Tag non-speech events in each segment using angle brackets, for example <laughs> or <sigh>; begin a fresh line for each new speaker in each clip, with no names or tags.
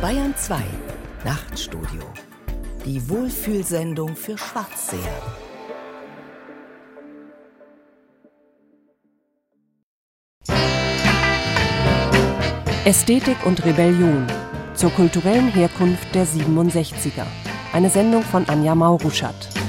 Bayern 2 Nachtstudio. Die Wohlfühlsendung für Schwarzseher.
Ästhetik und Rebellion zur kulturellen Herkunft der 67er. Eine Sendung von Anja Mauruschat.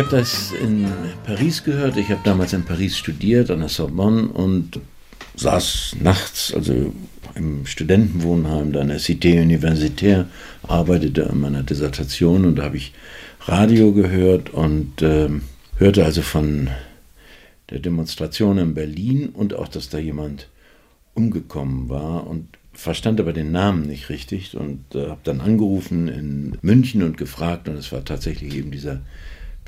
Habe das in Paris gehört. Ich habe damals in Paris studiert, an der Sorbonne und saß nachts, also im Studentenwohnheim, da an der Cité Universitaire, arbeitete an meiner Dissertation und da habe ich Radio gehört und äh, hörte also von der Demonstration in Berlin und auch, dass da jemand umgekommen war und verstand aber den Namen nicht richtig und äh, habe dann angerufen in München und gefragt und es war tatsächlich eben dieser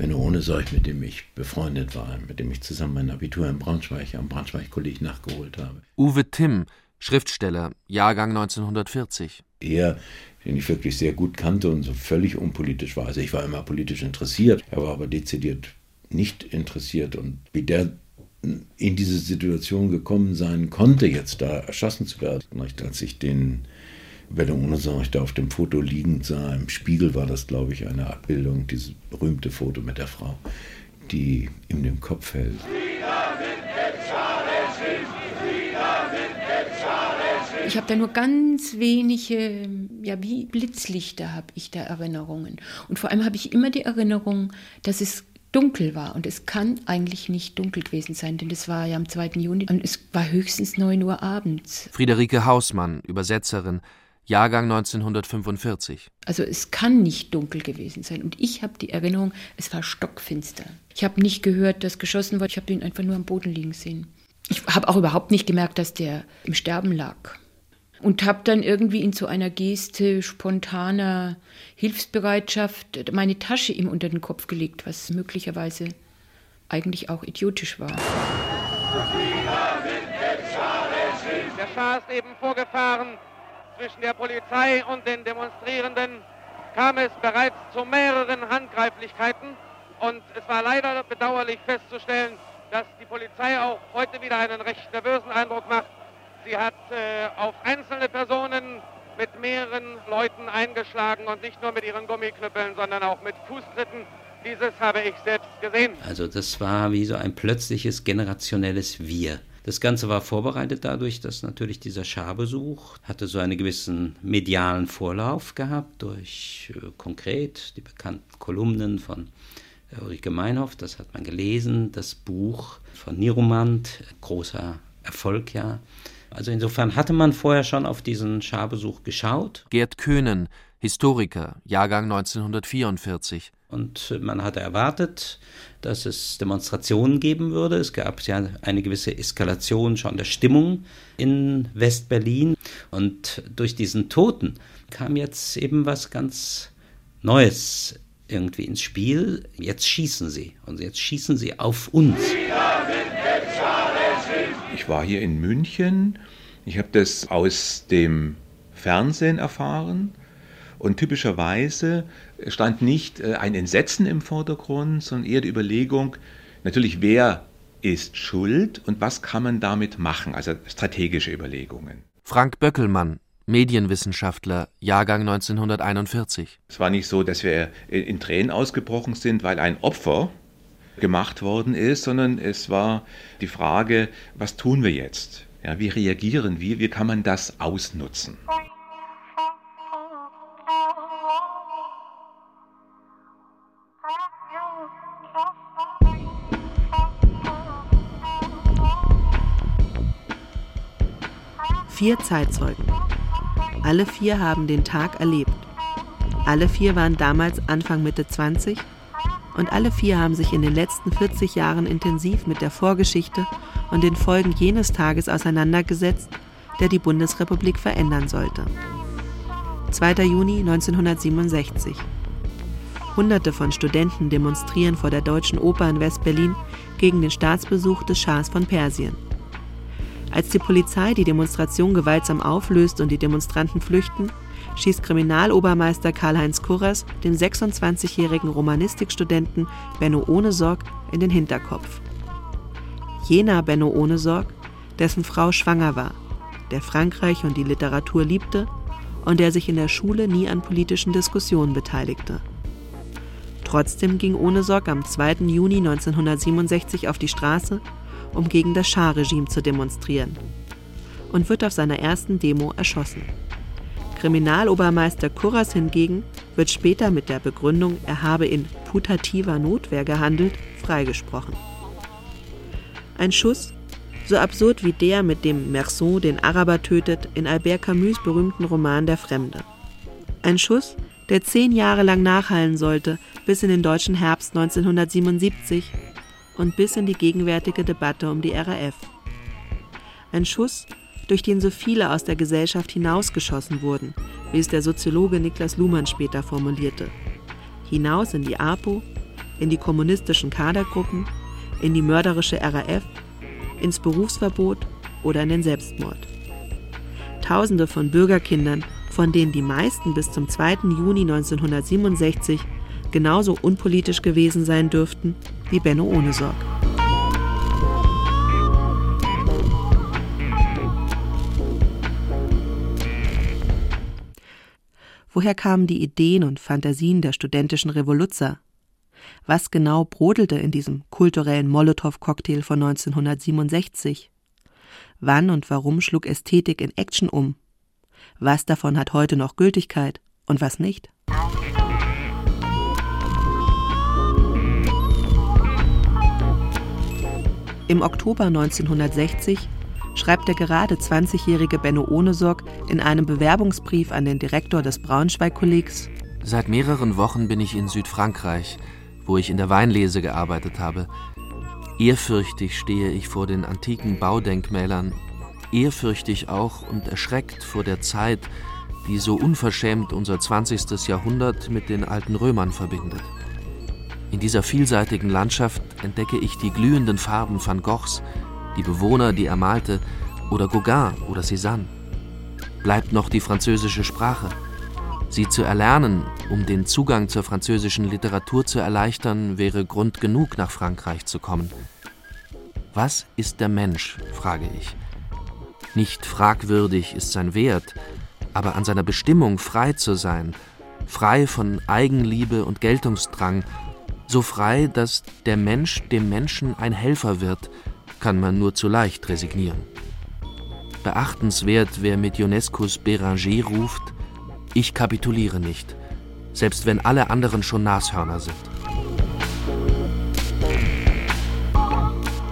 Benno Ohnesorg, mit dem ich befreundet war, mit dem ich zusammen mein Abitur in Braunschweig am Braunschweig-Kolleg nachgeholt habe.
Uwe Timm, Schriftsteller, Jahrgang 1940.
Er, den ich wirklich sehr gut kannte und so völlig unpolitisch war. Also ich war immer politisch interessiert, er war aber dezidiert nicht interessiert. Und wie der in diese Situation gekommen sein konnte, jetzt da erschossen zu werden, als ich den Sorge da auf dem Foto liegend sah. Im Spiegel war das, glaube ich, eine Abbildung, dieses berühmte Foto mit der Frau, die ihm den Kopf hält.
Ich habe da nur ganz wenige, ja, wie Blitzlichter habe ich da Erinnerungen. Und vor allem habe ich immer die Erinnerung, dass es dunkel war. Und es kann eigentlich nicht dunkel gewesen sein, denn es war ja am 2. Juni und es war höchstens 9 Uhr abends.
Friederike Hausmann, Übersetzerin, Jahrgang 1945.
Also es kann nicht dunkel gewesen sein. Und ich habe die Erinnerung, es war stockfinster. Ich habe nicht gehört, dass geschossen wurde. Ich habe ihn einfach nur am Boden liegen sehen. Ich habe auch überhaupt nicht gemerkt, dass der im Sterben lag. Und habe dann irgendwie in so einer Geste spontaner Hilfsbereitschaft meine Tasche ihm unter den Kopf gelegt, was möglicherweise eigentlich auch idiotisch war.
Der Schar ist eben vorgefahren zwischen der Polizei und den Demonstrierenden kam es bereits zu mehreren Handgreiflichkeiten und es war leider bedauerlich festzustellen, dass die Polizei auch heute wieder einen recht nervösen Eindruck macht. Sie hat äh, auf einzelne Personen mit mehreren Leuten eingeschlagen und nicht nur mit ihren Gummiknüppeln, sondern auch mit Fußtritten. Dieses habe ich selbst gesehen.
Also das war wie so ein plötzliches generationelles Wir. Das Ganze war vorbereitet dadurch, dass natürlich dieser Scharbesuch hatte so einen gewissen medialen Vorlauf gehabt durch äh, konkret die bekannten Kolumnen von äh, Ulrike Meinhoff, das hat man gelesen, das Buch von Niromant, großer Erfolg ja. Also insofern hatte man vorher schon auf diesen Scharbesuch geschaut.
Gerd Köhnen, Historiker, Jahrgang 1944.
Und man hatte erwartet, dass es Demonstrationen geben würde. Es gab ja eine gewisse Eskalation schon der Stimmung in West-Berlin. Und durch diesen Toten kam jetzt eben was ganz Neues irgendwie ins Spiel. Jetzt schießen sie. Und jetzt schießen sie auf uns.
Ich war hier in München. Ich habe das aus dem Fernsehen erfahren. Und typischerweise stand nicht äh, ein Entsetzen im Vordergrund, sondern eher die Überlegung, natürlich, wer ist schuld und was kann man damit machen, also strategische Überlegungen.
Frank Böckelmann, Medienwissenschaftler, Jahrgang 1941.
Es war nicht so, dass wir in Tränen ausgebrochen sind, weil ein Opfer gemacht worden ist, sondern es war die Frage, was tun wir jetzt? Ja, wie reagieren wir? Wie kann man das ausnutzen?
Vier Zeitzeugen. Alle vier haben den Tag erlebt. Alle vier waren damals Anfang Mitte 20 und alle vier haben sich in den letzten 40 Jahren intensiv mit der Vorgeschichte und den Folgen jenes Tages auseinandergesetzt, der die Bundesrepublik verändern sollte. 2. Juni 1967. Hunderte von Studenten demonstrieren vor der Deutschen Oper in West-Berlin gegen den Staatsbesuch des Schahs von Persien. Als die Polizei die Demonstration gewaltsam auflöst und die Demonstranten flüchten, schießt Kriminalobermeister Karl-Heinz Kurras dem 26-jährigen Romanistikstudenten Benno Ohnesorg in den Hinterkopf. Jener Benno Ohnesorg, dessen Frau schwanger war, der Frankreich und die Literatur liebte und der sich in der Schule nie an politischen Diskussionen beteiligte. Trotzdem ging Ohnesorg am 2. Juni 1967 auf die Straße, um gegen das Schah-Regime zu demonstrieren und wird auf seiner ersten Demo erschossen. Kriminalobermeister Kurras hingegen wird später mit der Begründung, er habe in putativer Notwehr gehandelt, freigesprochen. Ein Schuss, so absurd wie der, mit dem Merceau den Araber tötet, in Albert Camus' berühmten Roman Der Fremde. Ein Schuss, der zehn Jahre lang nachhallen sollte, bis in den deutschen Herbst 1977 und bis in die gegenwärtige Debatte um die RAF. Ein Schuss, durch den so viele aus der Gesellschaft hinausgeschossen wurden, wie es der Soziologe Niklas Luhmann später formulierte. Hinaus in die APO, in die kommunistischen Kadergruppen, in die mörderische RAF, ins Berufsverbot oder in den Selbstmord. Tausende von Bürgerkindern, von denen die meisten bis zum 2. Juni 1967 genauso unpolitisch gewesen sein dürften wie Benno Ohnesorg. Woher kamen die Ideen und Fantasien der studentischen Revoluzzer? Was genau brodelte in diesem kulturellen Molotow-Cocktail von 1967? Wann und warum schlug Ästhetik in Action um? Was davon hat heute noch Gültigkeit und was nicht? Im Oktober 1960 schreibt der gerade 20-jährige Benno Ohnesorg in einem Bewerbungsbrief an den Direktor des Braunschweig-Kollegs
Seit mehreren Wochen bin ich in Südfrankreich, wo ich in der Weinlese gearbeitet habe. Ehrfürchtig stehe ich vor den antiken Baudenkmälern, ehrfürchtig auch und erschreckt vor der Zeit, die so unverschämt unser 20. Jahrhundert mit den alten Römern verbindet. In dieser vielseitigen Landschaft entdecke ich die glühenden Farben van Goghs, die Bewohner, die er malte, oder Gauguin oder Cézanne. Bleibt noch die französische Sprache. Sie zu erlernen, um den Zugang zur französischen Literatur zu erleichtern, wäre Grund genug, nach Frankreich zu kommen. Was ist der Mensch, frage ich. Nicht fragwürdig ist sein Wert, aber an seiner Bestimmung frei zu sein, frei von Eigenliebe und Geltungsdrang, so frei, dass der Mensch dem Menschen ein Helfer wird, kann man nur zu leicht resignieren. Beachtenswert, wer mit Ionescos Béranger ruft, ich kapituliere nicht, selbst wenn alle anderen schon Nashörner sind.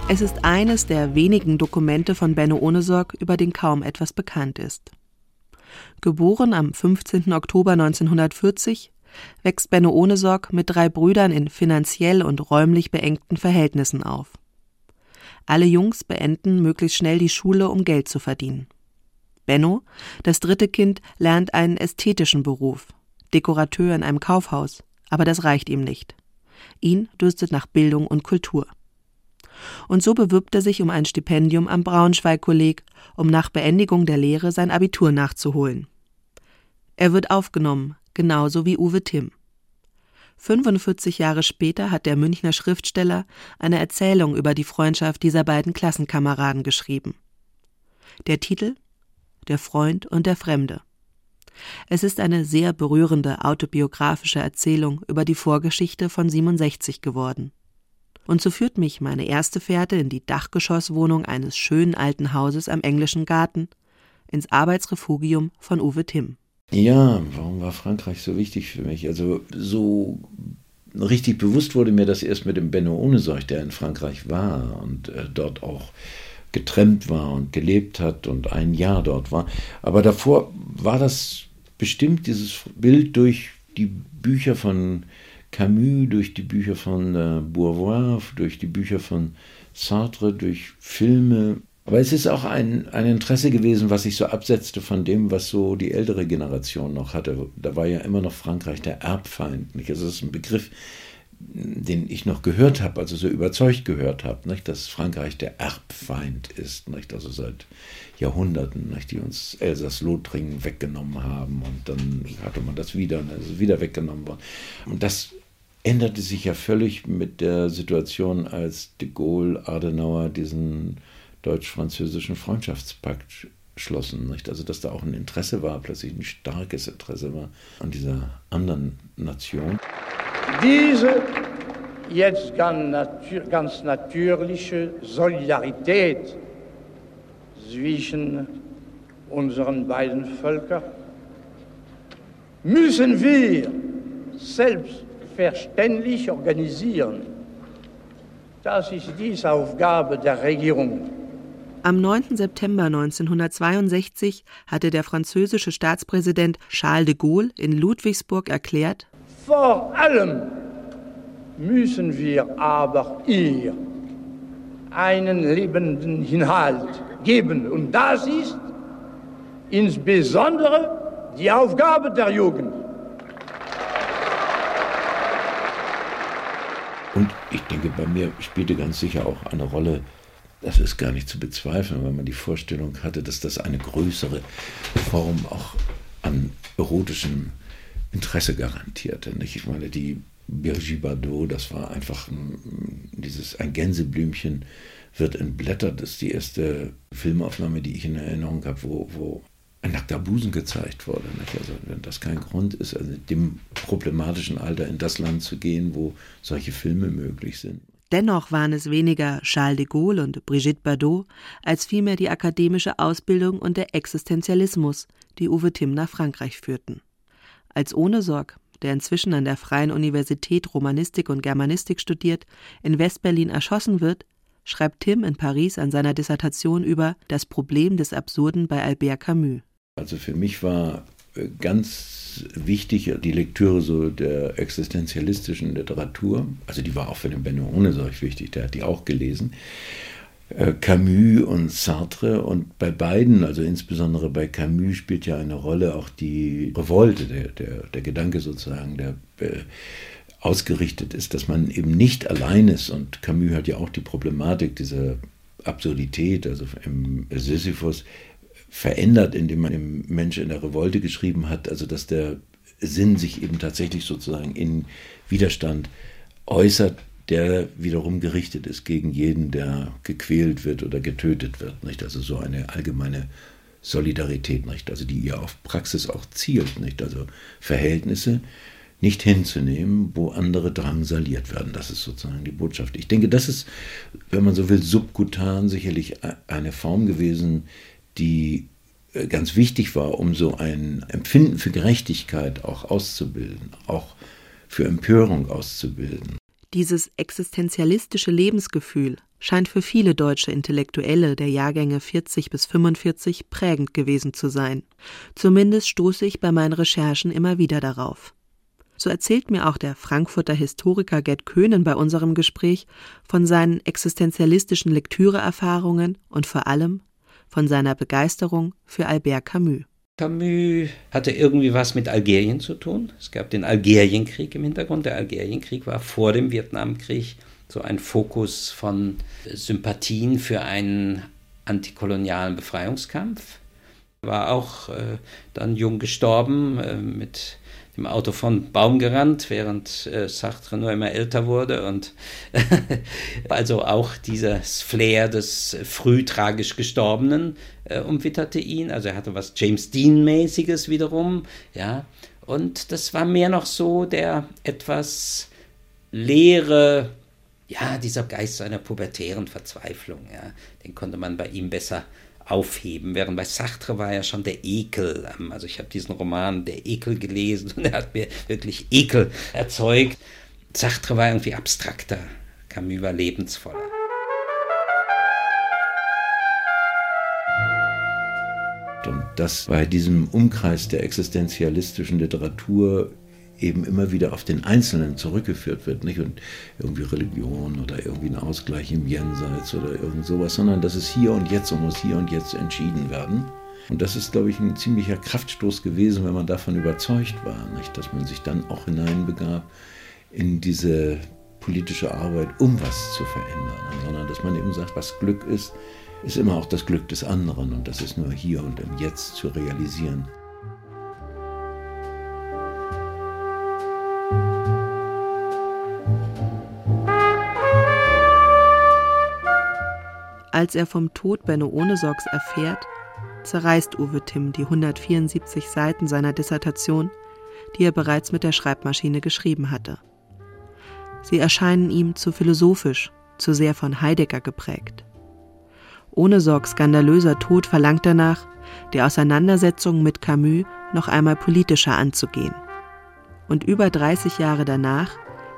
Es ist eines der wenigen Dokumente von Benno Ohnesorg, über den kaum etwas bekannt ist. Geboren am 15. Oktober 1940, wächst Benno Ohnesorg mit drei Brüdern in finanziell und räumlich beengten Verhältnissen auf. Alle Jungs beenden möglichst schnell die Schule, um Geld zu verdienen. Benno, das dritte Kind, lernt einen ästhetischen Beruf, Dekorateur in einem Kaufhaus, aber das reicht ihm nicht. Ihn dürstet nach Bildung und Kultur. Und so bewirbt er sich um ein Stipendium am Braunschweig-Kolleg, um nach Beendigung der Lehre sein Abitur nachzuholen. Er wird aufgenommen, genauso wie Uwe Timm. 45 Jahre später hat der Münchner Schriftsteller eine Erzählung über die Freundschaft dieser beiden Klassenkameraden geschrieben. Der Titel Der Freund und der Fremde. Es ist eine sehr berührende autobiografische Erzählung über die Vorgeschichte von 67 geworden. Und so führt mich meine erste Fährte in die Dachgeschosswohnung eines schönen alten Hauses am englischen Garten, ins Arbeitsrefugium von Uwe Timm.
Ja, warum war Frankreich so wichtig für mich? Also so richtig bewusst wurde mir das erst mit dem Benno Ohnesorg, der in Frankreich war und äh, dort auch getrennt war und gelebt hat und ein Jahr dort war. Aber davor war das bestimmt dieses Bild durch die Bücher von Camus, durch die Bücher von äh, Bourvois, durch die Bücher von Sartre, durch Filme Aber es ist auch ein, ein Interesse gewesen, was sich so absetzte von dem, was so die ältere Generation noch hatte. Da war ja immer noch Frankreich der Erbfeind. Nicht? Also das ist ein Begriff, den ich noch gehört habe, also so überzeugt gehört habe, nicht, dass Frankreich der Erbfeind ist, nicht, also seit Jahrhunderten, nicht, die uns Elsass-Lothringen weggenommen haben und dann hatte man das wieder, also wieder weggenommen worden. Und das änderte sich ja völlig mit der Situation, als de Gaulle, Adenauer diesen deutsch-französischen Freundschaftspakt schlossen. Nicht? Also dass da auch ein Interesse war, plötzlich ein starkes Interesse war an dieser anderen Nation.
Diese jetzt ganz, natür ganz natürliche Solidarität zwischen unseren beiden Völkern müssen wir selbstverständlich organisieren. Das ist die Aufgabe der Regierung.
Am 9. September 1962 hatte der französische Staatspräsident Charles de Gaulle in Ludwigsburg erklärt,
vor allem müssen wir aber ihr einen lebenden Inhalt geben. Und das ist insbesondere die Aufgabe der Jugend.
Und ich denke, bei mir spielte ganz sicher auch eine Rolle, das ist gar nicht zu bezweifeln, weil man die Vorstellung hatte, dass das eine größere Form auch an erotischem Interesse garantierte. Nicht? Ich meine, die Birgi Bardot, das war einfach ein, dieses, ein Gänseblümchen wird entblättert. Das ist die erste Filmaufnahme, die ich in Erinnerung habe, wo, wo ein nackter Busen gezeigt wurde. Nicht? Also wenn das kein Grund ist, also dem problematischen Alter in das Land zu gehen, wo solche Filme möglich sind.
Dennoch waren es weniger Charles de Gaulle und Brigitte Bardot als vielmehr die akademische Ausbildung und der Existenzialismus, die Uwe Timm nach Frankreich führten. Als Ohnesorg, der inzwischen an der Freien Universität Romanistik und Germanistik studiert, in Westberlin erschossen wird, schreibt Tim in Paris an seiner Dissertation über das Problem des Absurden bei Albert Camus.
Also für mich war äh, ganz wichtig die Lektüre so der existenzialistischen Literatur. Also die war auch für den Benno Ohnesorg wichtig, der hat die auch gelesen. Äh, Camus und Sartre und bei beiden, also insbesondere bei Camus, spielt ja eine Rolle auch die Revolte, der, der, der Gedanke sozusagen, der äh, ausgerichtet ist, dass man eben nicht allein ist. Und Camus hat ja auch die Problematik dieser Absurdität, also im Sisyphus verändert, indem man im Mensch in der Revolte geschrieben hat, also dass der Sinn sich eben tatsächlich sozusagen in Widerstand äußert der wiederum gerichtet ist gegen jeden, der gequält wird oder getötet wird. Nicht? Also so eine allgemeine Solidarität, nicht? also die ihr auf Praxis auch zielt. Nicht? Also Verhältnisse nicht hinzunehmen, wo andere drangsaliert werden. Das ist sozusagen die Botschaft. Ich denke, das ist, wenn man so will, subkutan sicherlich eine Form gewesen, die äh, ganz wichtig war, um so ein Empfinden für Gerechtigkeit auch auszubilden, auch für Empörung auszubilden.
Dieses existenzialistische Lebensgefühl scheint für viele deutsche Intellektuelle der Jahrgänge 40 bis 45 prägend gewesen zu sein. Zumindest stoße ich bei meinen Recherchen immer wieder darauf. So erzählt mir auch der Frankfurter Historiker Gerd Köhnen bei unserem Gespräch von seinen existenzialistischen Lektüreerfahrungen und vor allem von seiner Begeisterung für Albert Camus.
Camus hatte irgendwie was mit Algerien zu tun. Es gab den Algerienkrieg im Hintergrund. Der Algerienkrieg war vor dem Vietnamkrieg so ein Fokus von Sympathien für einen antikolonialen Befreiungskampf. War auch äh, dann jung gestorben äh, mit dem Auto von Baum gerannt, während äh, Sartre nur immer älter wurde und <laughs> also auch dieses Flair des früh tragisch Gestorbenen äh, umwitterte ihn. Also er hatte was James Dean-mäßiges wiederum, ja. Und das war mehr noch so der etwas leere, ja, dieser Geist seiner pubertären Verzweiflung, ja. Den konnte man bei ihm besser aufheben, während bei Sartre war ja schon der Ekel. Ähm, also ich habe diesen Roman Der Ekel gelesen und er hat mir wirklich Ekel erzeugt. Sartre war irgendwie abstrakter, Camus war lebensvoller.
Und das bei diesem Umkreis der existenzialistischen Literatur eben immer wieder auf den Einzelnen zurückgeführt wird, nicht? Und irgendwie Religion oder irgendwie ein Ausgleich im Jenseits oder irgend sowas, sondern das ist hier und jetzt und muss hier und jetzt entschieden werden. Und das ist, glaube ich, ein ziemlicher Kraftstoß gewesen, wenn man davon überzeugt war, nicht? dass man sich dann auch hineinbegab in diese politische Arbeit, um was zu verändern, sondern dass man eben sagt, was Glück ist, ist immer auch das Glück des anderen und das ist nur hier und im Jetzt zu realisieren.
Als er vom Tod Benno Ohnesorgs erfährt, zerreißt Uwe Timm die 174 Seiten seiner Dissertation, die er bereits mit der Schreibmaschine geschrieben hatte. Sie erscheinen ihm zu philosophisch, zu sehr von Heidegger geprägt. Ohnesorgs skandalöser Tod verlangt danach, die Auseinandersetzung mit Camus noch einmal politischer anzugehen. Und über 30 Jahre danach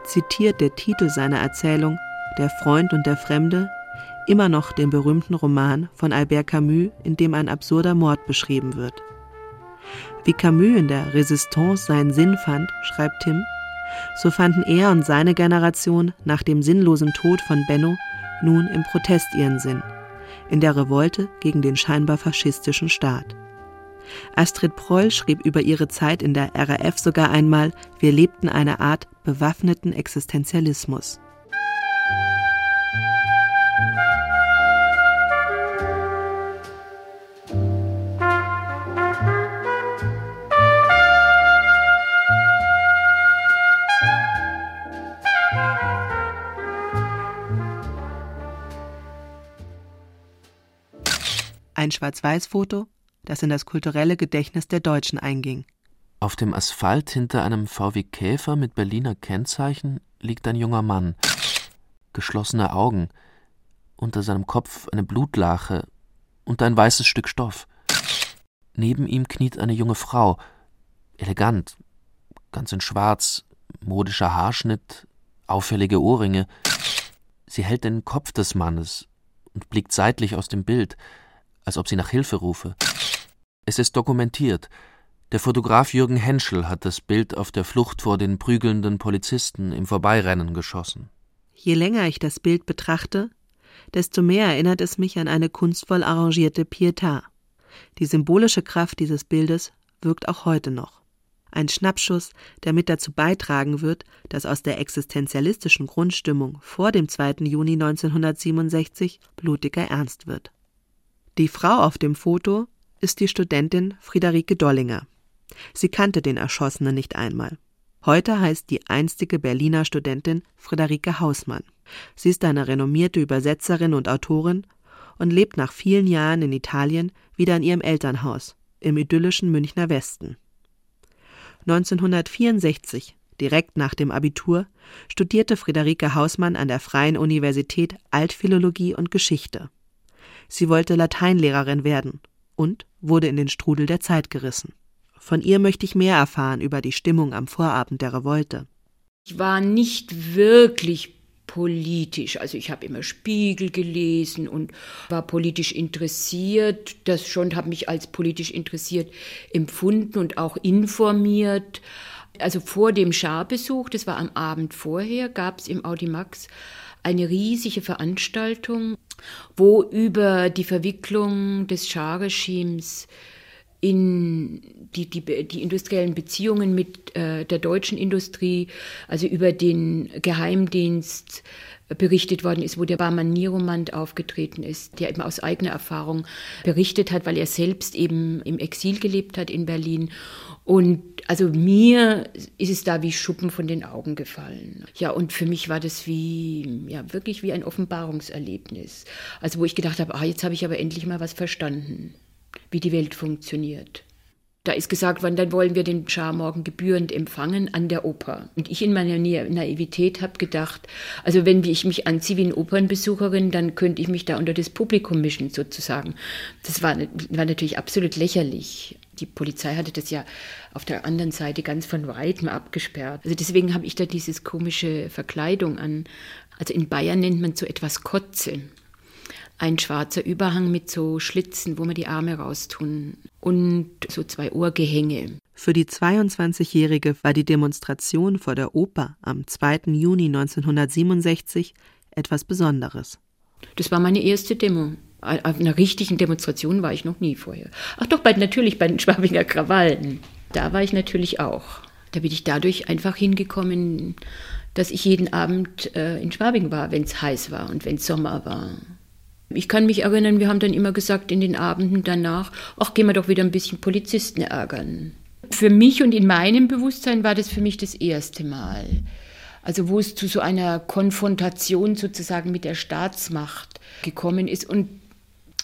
zitiert der Titel seiner Erzählung Der Freund und der Fremde immer noch den berühmten Roman von Albert Camus, in dem ein absurder Mord beschrieben wird. Wie Camus in der Resistance seinen Sinn fand, schreibt Tim, so fanden er und seine Generation nach dem sinnlosen Tod von Benno nun im Protest ihren Sinn, in der Revolte gegen den scheinbar faschistischen Staat. Astrid Preull schrieb über ihre Zeit in der RAF sogar einmal, wir lebten eine Art bewaffneten Existenzialismus. Ein Schwarz-Weiß-Foto, das in das kulturelle Gedächtnis der Deutschen einging.
Auf dem Asphalt hinter einem VW Käfer mit Berliner Kennzeichen liegt ein junger Mann. Geschlossene Augen, unter seinem Kopf eine Blutlache und ein weißes Stück Stoff. Neben ihm kniet eine junge Frau, elegant, ganz in Schwarz, modischer Haarschnitt, auffällige Ohrringe. Sie hält den Kopf des Mannes und blickt seitlich aus dem Bild, als ob sie nach Hilfe rufe. Es ist dokumentiert. Der Fotograf Jürgen Henschel hat das Bild auf der Flucht vor den prügelnden Polizisten im Vorbeirennen geschossen.
Je länger ich das Bild betrachte, desto mehr erinnert es mich an eine kunstvoll arrangierte Pietà. Die symbolische Kraft dieses Bildes wirkt auch heute noch. Ein Schnappschuss, der mit dazu beitragen wird, dass aus der existenzialistischen Grundstimmung vor dem 2. Juni 1967 blutiger Ernst wird. Die Frau auf dem Foto ist die Studentin Friederike Dollinger. Sie kannte den Erschossenen nicht einmal. Heute heißt die einstige Berliner Studentin Friederike Hausmann. Sie ist eine renommierte Übersetzerin und Autorin und lebt nach vielen Jahren in Italien wieder in ihrem Elternhaus im idyllischen Münchner Westen. 1964, direkt nach dem Abitur, studierte Friederike Hausmann an der Freien Universität Altphilologie und Geschichte. Sie wollte Lateinlehrerin werden und wurde in den Strudel der Zeit gerissen. Von ihr möchte ich mehr erfahren über die Stimmung am Vorabend der Revolte.
Ich war nicht wirklich politisch. Also ich habe immer Spiegel gelesen und war politisch interessiert. Das schon habe mich als politisch interessiert empfunden und auch informiert. Also vor dem Scharbesuch, das war am Abend vorher, gab es im Audimax eine riesige Veranstaltung, wo über die Verwicklung des Schah-Regimes in die, die, die industriellen Beziehungen mit äh, der deutschen Industrie, also über den Geheimdienst berichtet worden ist, wo der Barmann Nieromand aufgetreten ist, der eben aus eigener Erfahrung berichtet hat, weil er selbst eben im Exil gelebt hat in Berlin und also mir ist es da wie Schuppen von den Augen gefallen. Ja, und für mich war das wie, ja, wirklich wie ein Offenbarungserlebnis. Also wo ich gedacht habe, ah, jetzt habe ich aber endlich mal was verstanden, wie die Welt funktioniert. Da ist gesagt worden, dann wollen wir den Schah morgen gebührend empfangen an der Oper. Und ich in meiner Naivität habe gedacht, also wenn ich mich anziehe wie eine Opernbesucherin, dann könnte ich mich da unter das Publikum mischen sozusagen. Das war, war natürlich absolut lächerlich. Die Polizei hatte das ja auf der anderen Seite ganz von weitem abgesperrt. Also deswegen habe ich da dieses komische Verkleidung an. Also in Bayern nennt man so etwas Kotze ein schwarzer Überhang mit so Schlitzen, wo man die Arme raustun und so zwei Ohrgehänge.
Für die 22-Jährige war die Demonstration vor der Oper am 2. Juni 1967 etwas Besonderes.
Das war meine erste Demo. Auf einer richtigen Demonstration war ich noch nie vorher. Ach doch, bei, natürlich bei den Schwabinger Krawallen. Da war ich natürlich auch. Da bin ich dadurch einfach hingekommen, dass ich jeden Abend äh, in Schwabing war, wenn es heiß war und wenn es Sommer war. Ich kann mich erinnern, wir haben dann immer gesagt in den Abenden danach, ach, gehen wir doch wieder ein bisschen Polizisten ärgern. Für mich und in meinem Bewusstsein war das für mich das erste Mal. Also wo es zu so einer Konfrontation sozusagen mit der Staatsmacht gekommen ist. Und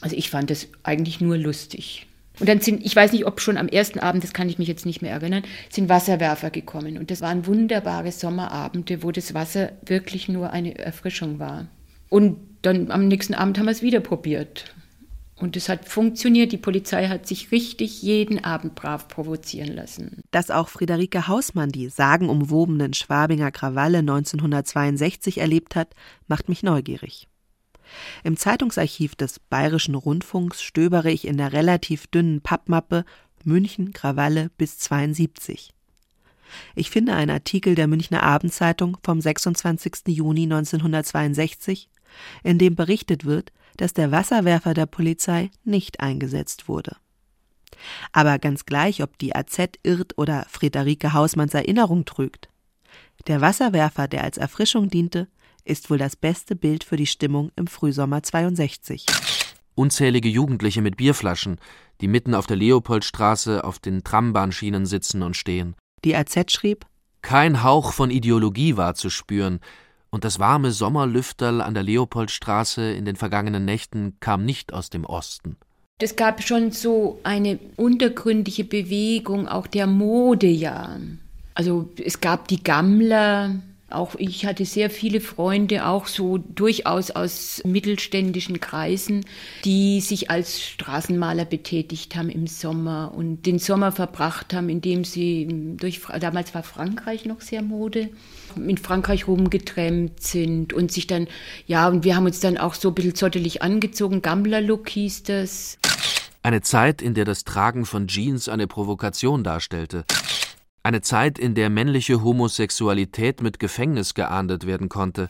also ich fand das eigentlich nur lustig. Und dann sind, ich weiß nicht, ob schon am ersten Abend, das kann ich mich jetzt nicht mehr erinnern, sind Wasserwerfer gekommen. Und das waren wunderbare Sommerabende, wo das Wasser wirklich nur eine Erfrischung war. Und dann am nächsten Abend haben wir es wieder probiert. Und es hat funktioniert. Die Polizei hat sich richtig jeden Abend brav provozieren lassen.
Dass auch Friederike Hausmann die sagenumwobenen Schwabinger Krawalle 1962 erlebt hat, macht mich neugierig. Im Zeitungsarchiv des Bayerischen Rundfunks stöbere ich in der relativ dünnen Pappmappe München Krawalle bis 72. Ich finde einen Artikel der Münchner Abendzeitung vom 26. Juni 1962, in dem berichtet wird, dass der Wasserwerfer der Polizei nicht eingesetzt wurde. Aber ganz gleich, ob die AZ irrt oder Friederike Hausmanns Erinnerung trügt. Der Wasserwerfer, der als Erfrischung diente, ist wohl das beste Bild für die Stimmung im Frühsommer 62.
Unzählige Jugendliche mit Bierflaschen, die mitten auf der Leopoldstraße auf den Trambahnschienen sitzen und stehen.
Die AZ schrieb:
Kein Hauch von Ideologie war zu spüren, und das warme Sommerlüfterl an der Leopoldstraße in den vergangenen Nächten kam nicht aus dem Osten.
Es gab schon so eine untergründige Bewegung auch der Mode, ja. Also es gab die Gammler, auch ich hatte sehr viele Freunde, auch so durchaus aus mittelständischen Kreisen, die sich als Straßenmaler betätigt haben im Sommer und den Sommer verbracht haben, indem sie durch, damals war Frankreich noch sehr Mode, in Frankreich rumgetrennt sind und sich dann, ja, und wir haben uns dann auch so ein bisschen zottelig angezogen, Gammler-Look hieß das.
Eine Zeit, in der das Tragen von Jeans eine Provokation darstellte. Eine Zeit, in der männliche Homosexualität mit Gefängnis geahndet werden konnte,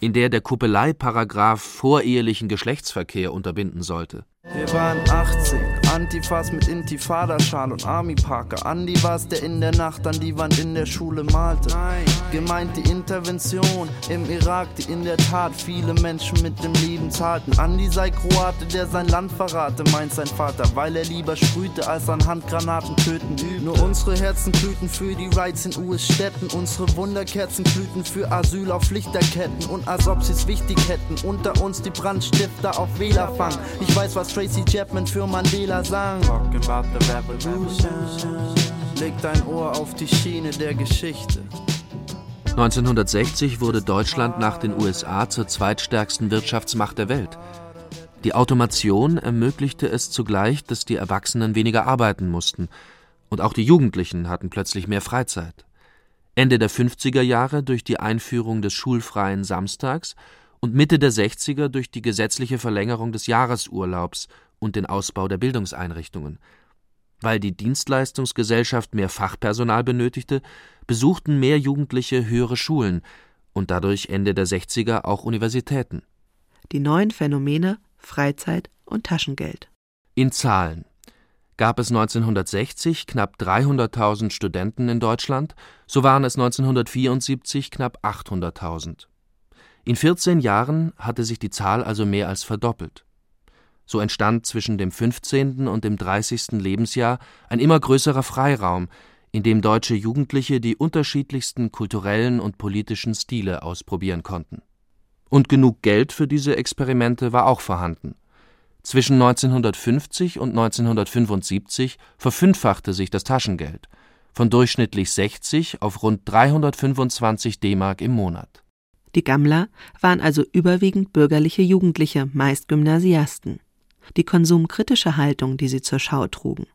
in der der Kuppeleiparagraf vorehelichen Geschlechtsverkehr unterbinden sollte.
Wir waren 18, Antifas mit Intifada-Schal und Army-Parker. Andi war's, der in der Nacht an die Wand in der Schule malte. Nein. Gemeint die Intervention im Irak, die in der Tat viele Menschen mit dem Leben zahlten. Andi sei Kroate, der sein Land verrate, meint sein Vater, weil er lieber sprühte, als an Handgranaten töten übte. Nur unsere Herzen glühten für die Rights in US-Städten, unsere Wunderkerzen glühten für Asyl auf Lichterketten. Und als ob sie's wichtig hätten, unter uns die Brandstifter auf Wählerfang. Ich weiß, was Tracy Chapman für Mandela sang. Talking about the revolution. Leg dein Ohr auf die Schiene der Geschichte.
1960 wurde Deutschland nach den USA zur zweitstärksten Wirtschaftsmacht der Welt. Die Automation ermöglichte es zugleich, dass die Erwachsenen weniger arbeiten mussten, und auch die Jugendlichen hatten plötzlich mehr Freizeit. Ende der 50er Jahre durch die Einführung des schulfreien Samstags und Mitte der 60er durch die gesetzliche Verlängerung des Jahresurlaubs und den Ausbau der Bildungseinrichtungen. Weil die Dienstleistungsgesellschaft mehr Fachpersonal benötigte, besuchten mehr Jugendliche höhere Schulen und dadurch Ende der 60er auch Universitäten.
Die neuen Phänomene Freizeit und Taschengeld.
In Zahlen gab es 1960 knapp 300.000 Studenten in Deutschland, so waren es 1974 knapp 800.000. In 14 Jahren hatte sich die Zahl also mehr als verdoppelt. So entstand zwischen dem 15. und dem 30. Lebensjahr ein immer größerer Freiraum, in dem deutsche Jugendliche die unterschiedlichsten kulturellen und politischen Stile ausprobieren konnten. Und genug Geld für diese Experimente war auch vorhanden. Zwischen 1950 und 1975 verfünffachte sich das Taschengeld von durchschnittlich 60 auf rund 325 D-Mark im Monat.
Die Gammler waren also überwiegend bürgerliche Jugendliche, meist Gymnasiasten. Die konsumkritische Haltung, die sie zur Schau trugen,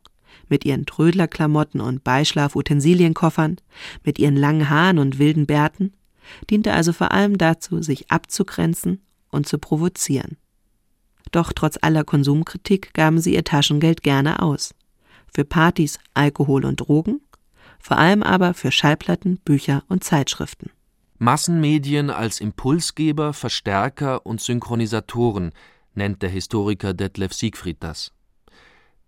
mit ihren Trödlerklamotten und Beischlafutensilienkoffern, mit ihren langen Haaren und wilden Bärten, diente also vor allem dazu, sich abzugrenzen und zu provozieren. Doch trotz aller Konsumkritik gaben sie ihr Taschengeld gerne aus. Für Partys, Alkohol und Drogen vor allem aber für Schallplatten, Bücher und Zeitschriften.
Massenmedien als Impulsgeber, Verstärker und Synchronisatoren nennt der Historiker Detlef Siegfried das.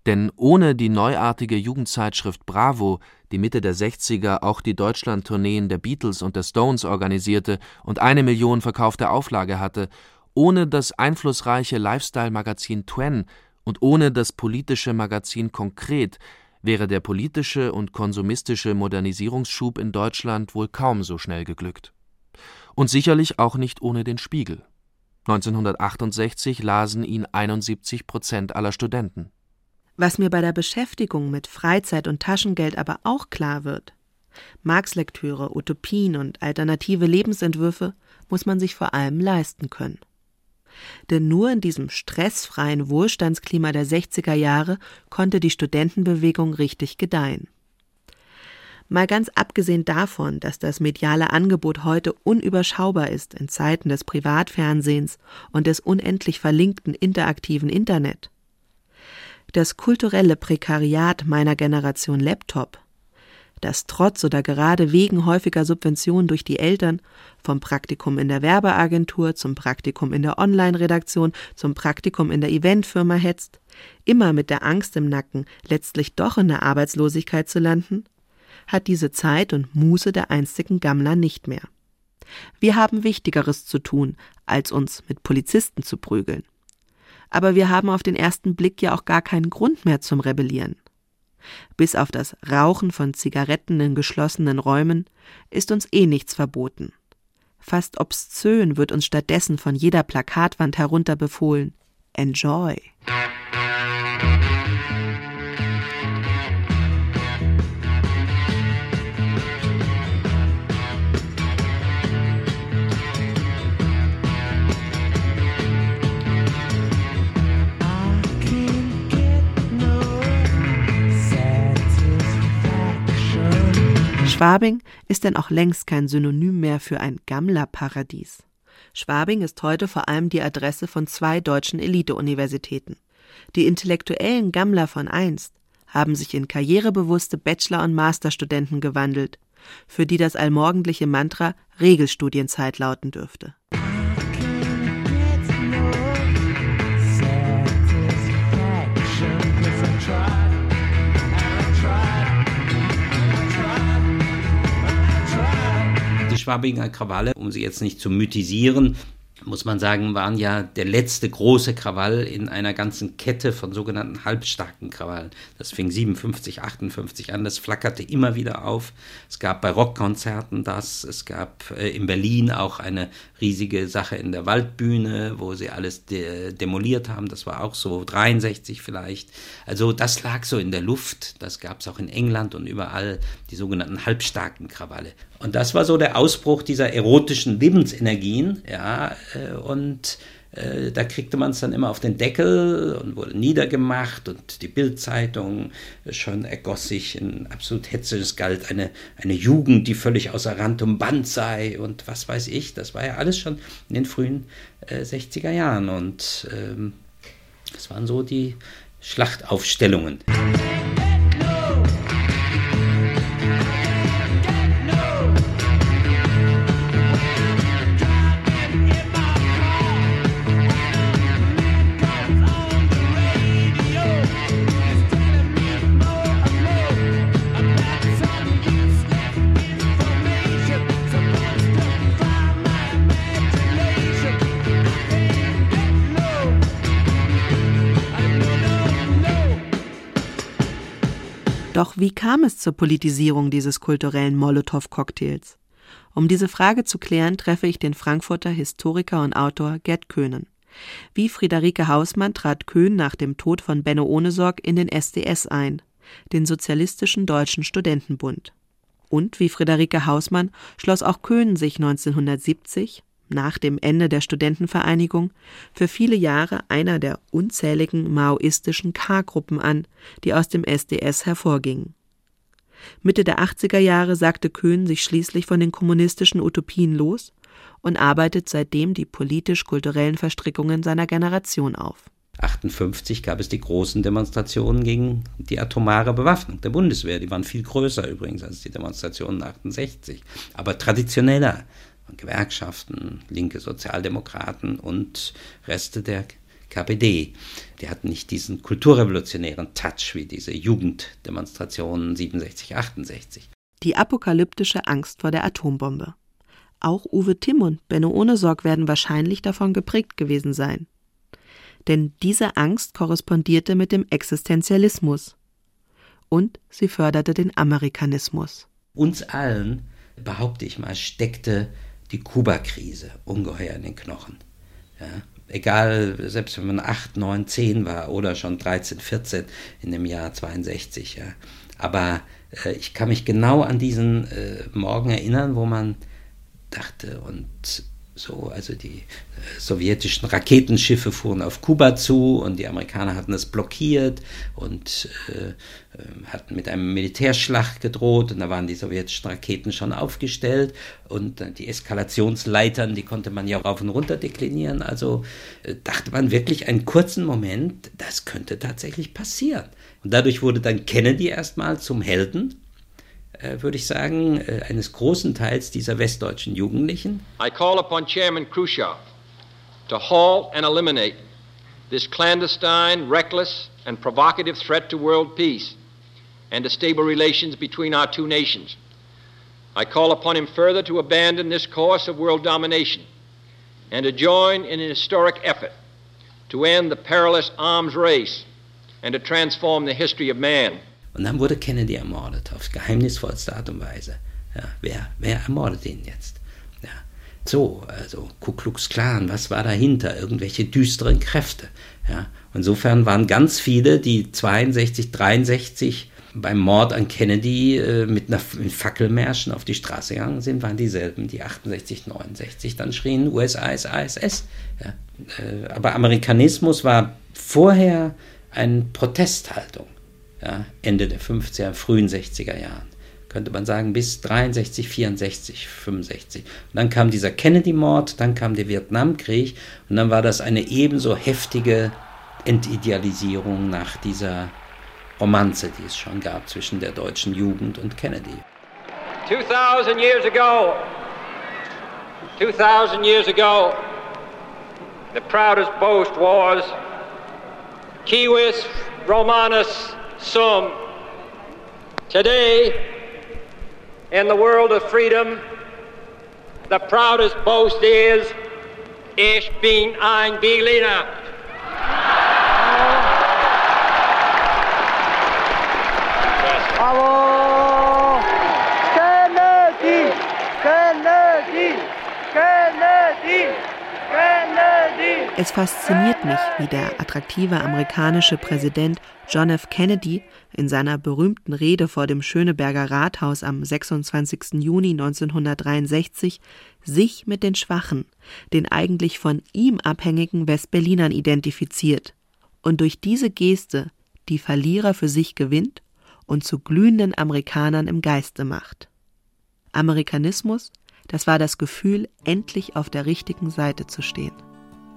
Denn ohne die neuartige Jugendzeitschrift Bravo, die Mitte der 60er auch die Deutschlandtourneen der Beatles und der Stones organisierte und eine Million verkaufte Auflage hatte, ohne das einflussreiche Lifestyle-Magazin Twen und ohne das politische Magazin Konkret wäre der politische und konsumistische Modernisierungsschub in Deutschland wohl kaum so schnell geglückt. Und sicherlich auch nicht ohne den Spiegel. 1968 lasen ihn 71 Prozent aller Studenten.
Was mir bei der Beschäftigung mit Freizeit und Taschengeld aber auch klar wird, Marx-Lektüre, Utopien und alternative Lebensentwürfe muss man sich vor allem leisten können. Denn nur in diesem stressfreien Wohlstandsklima der 60er Jahre konnte die Studentenbewegung richtig gedeihen. Mal ganz abgesehen davon, dass das mediale Angebot heute unüberschaubar ist in Zeiten des Privatfernsehens und des unendlich verlinkten interaktiven Internet. Das kulturelle Prekariat meiner Generation Laptop, das trotz oder gerade wegen häufiger Subventionen durch die Eltern vom Praktikum in der Werbeagentur zum Praktikum in der Online-Redaktion zum Praktikum in der Eventfirma hetzt, immer mit der Angst im Nacken, letztlich doch in der Arbeitslosigkeit zu landen, hat diese Zeit und Muße der einstigen Gammler nicht mehr. Wir haben Wichtigeres zu tun, als uns mit Polizisten zu prügeln. Aber wir haben auf den ersten Blick ja auch gar keinen Grund mehr zum Rebellieren. Bis auf das Rauchen von Zigaretten in geschlossenen Räumen ist uns eh nichts verboten. Fast obszön wird uns stattdessen von jeder Plakatwand herunter befohlen. Enjoy. Schwabing ist denn auch längst kein Synonym mehr für ein Gammlerparadies. Schwabing ist heute vor allem die Adresse von zwei deutschen Elite-Universitäten. Die intellektuellen Gammler von einst haben sich in karrierebewusste Bachelor- und Masterstudenten gewandelt, für die das allmorgendliche Mantra Regelstudienzeit lauten dürfte.
Schwabinger Krawalle, um sie jetzt nicht zu mythisieren, muss man sagen, waren ja der letzte große Krawall in einer ganzen Kette von sogenannten halbstarken Krawallen. Das fing 57, 58 an, das flackerte immer wieder auf. Es gab bei Rockkonzerten das, es gab äh, in Berlin auch eine riesige Sache in der Waldbühne, wo sie alles de demoliert haben. Das war auch so 63 vielleicht. Also das lag so in der Luft. Das gab es auch in England und überall, die sogenannten halbstarken Krawalle. Und das war so der Ausbruch dieser erotischen Lebensenergien, ja, äh, und äh, da kriegte man es dann immer auf den Deckel und wurde niedergemacht und die Bildzeitung schon ergoss sich in absolut hetzeres Galt eine, eine Jugend, die völlig außer Rand und Band sei und was weiß ich. Das war ja alles schon in den frühen äh, 60er Jahren und ähm, das waren so die Schlachtaufstellungen.
Doch wie kam es zur Politisierung dieses kulturellen Molotow-Cocktails? Um diese Frage zu klären, treffe ich den Frankfurter Historiker und Autor Gerd Köhnen. Wie Friederike Hausmann trat Köhn nach dem Tod von Benno Ohnesorg in den SDS ein, den Sozialistischen Deutschen Studentenbund. Und wie Friederike Hausmann schloss auch Köhn sich 1970, nach dem Ende der Studentenvereinigung für viele Jahre einer der unzähligen maoistischen K-Gruppen an, die aus dem SDS hervorgingen. Mitte der 80er Jahre sagte Köhn sich schließlich von den kommunistischen Utopien los und arbeitet seitdem die politisch-kulturellen Verstrickungen seiner Generation auf.
1958 gab es die großen Demonstrationen gegen die atomare Bewaffnung der Bundeswehr. Die waren viel größer übrigens als die Demonstrationen 68, aber traditioneller. Gewerkschaften, linke Sozialdemokraten und Reste der KPD. Die hatten nicht diesen kulturrevolutionären Touch wie diese Jugenddemonstrationen 67, 68.
Die apokalyptische Angst vor der Atombombe. Auch Uwe Timm und Benno Ohnesorg werden wahrscheinlich davon geprägt gewesen sein. Denn diese Angst korrespondierte mit dem Existenzialismus. Und sie förderte den Amerikanismus.
Uns allen, behaupte ich mal, steckte die Kuba-Krise ungeheuer in den Knochen. Ja, egal, selbst wenn man 8, 9, 10 war oder schon 13, 14 in dem Jahr 62. Ja. Aber äh, ich kann mich genau an diesen äh, Morgen erinnern, wo man dachte und so, also die äh, sowjetischen Raketenschiffe fuhren auf Kuba zu und die Amerikaner hatten es blockiert und äh, äh, hatten mit einem Militärschlag gedroht und da waren die sowjetischen Raketen schon aufgestellt und die Eskalationsleitern, die konnte man ja rauf und runter deklinieren. Also äh, dachte man wirklich einen kurzen Moment, das könnte tatsächlich passieren. Und dadurch wurde dann Kennedy erstmal zum Helden Äh, würde ich sagen, äh, eines großen Teils dieser westdeutschen Jugendlichen.
I call upon Chairman Khrushchev to halt and eliminate this clandestine, reckless and provocative threat to world peace and to stable relations between our two nations. I call upon him further to abandon this course of world domination and to join in an historic effort to end the perilous arms race and to transform the history of man.
Und dann wurde Kennedy ermordet, auf geheimnisvollste Art und Weise. Ja, wer, wer ermordet ihn jetzt? Ja. So, also Ku Klux Klan, was war dahinter? Irgendwelche düsteren Kräfte. Ja. Insofern waren ganz viele, die 62, 63 beim Mord an Kennedy äh, mit, einer, mit Fackelmärschen auf die Straße gegangen sind, waren dieselben, die 68, 69 dann schrien USA ist ASS. Ja. Äh, aber Amerikanismus war vorher eine Protesthaltung ja, Ende der 50er, frühen 60er Jahren. Könnte man sagen, bis 63, 64, 65. Und dann kam dieser Kennedy-Mord, dann kam der Vietnamkrieg und dann war das eine ebenso heftige Entidealisierung nach dieser Romanze, die es schon gab zwischen der deutschen Jugend und Kennedy.
2000 years ago, 2000 years ago, the proudest boast was Kiwis Romanus sum. Today, in the world of freedom, the proudest boast is, Ich bin ein Berliner.
Bravo!
Es fasziniert mich, wie der attraktive amerikanische Präsident John F. Kennedy in seiner berühmten Rede vor dem Schöneberger Rathaus am 26. Juni 1963 sich mit den Schwachen, den eigentlich von ihm abhängigen Westberlinern identifiziert und durch diese Geste die Verlierer für sich gewinnt und zu glühenden Amerikanern im Geiste macht. Amerikanismus, das war das Gefühl, endlich auf der richtigen Seite zu stehen.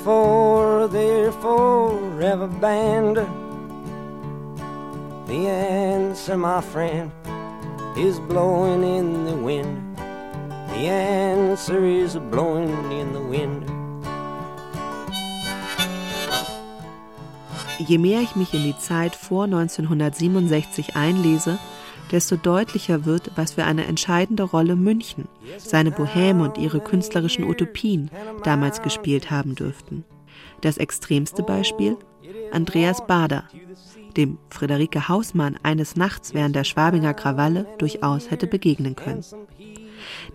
before they're forever banned? The answer, my friend, is blowing in the wind. The answer is blowing in the wind.
Je mehr ich mich in die Zeit vor 1967 einlese, desto deutlicher wird, was für eine entscheidende Rolle München, seine Bohème und ihre künstlerischen Utopien damals gespielt haben dürften. Das extremste Beispiel? Andreas Bader, dem Friederike Hausmann eines Nachts während der Schwabinger Krawalle durchaus hätte begegnen können.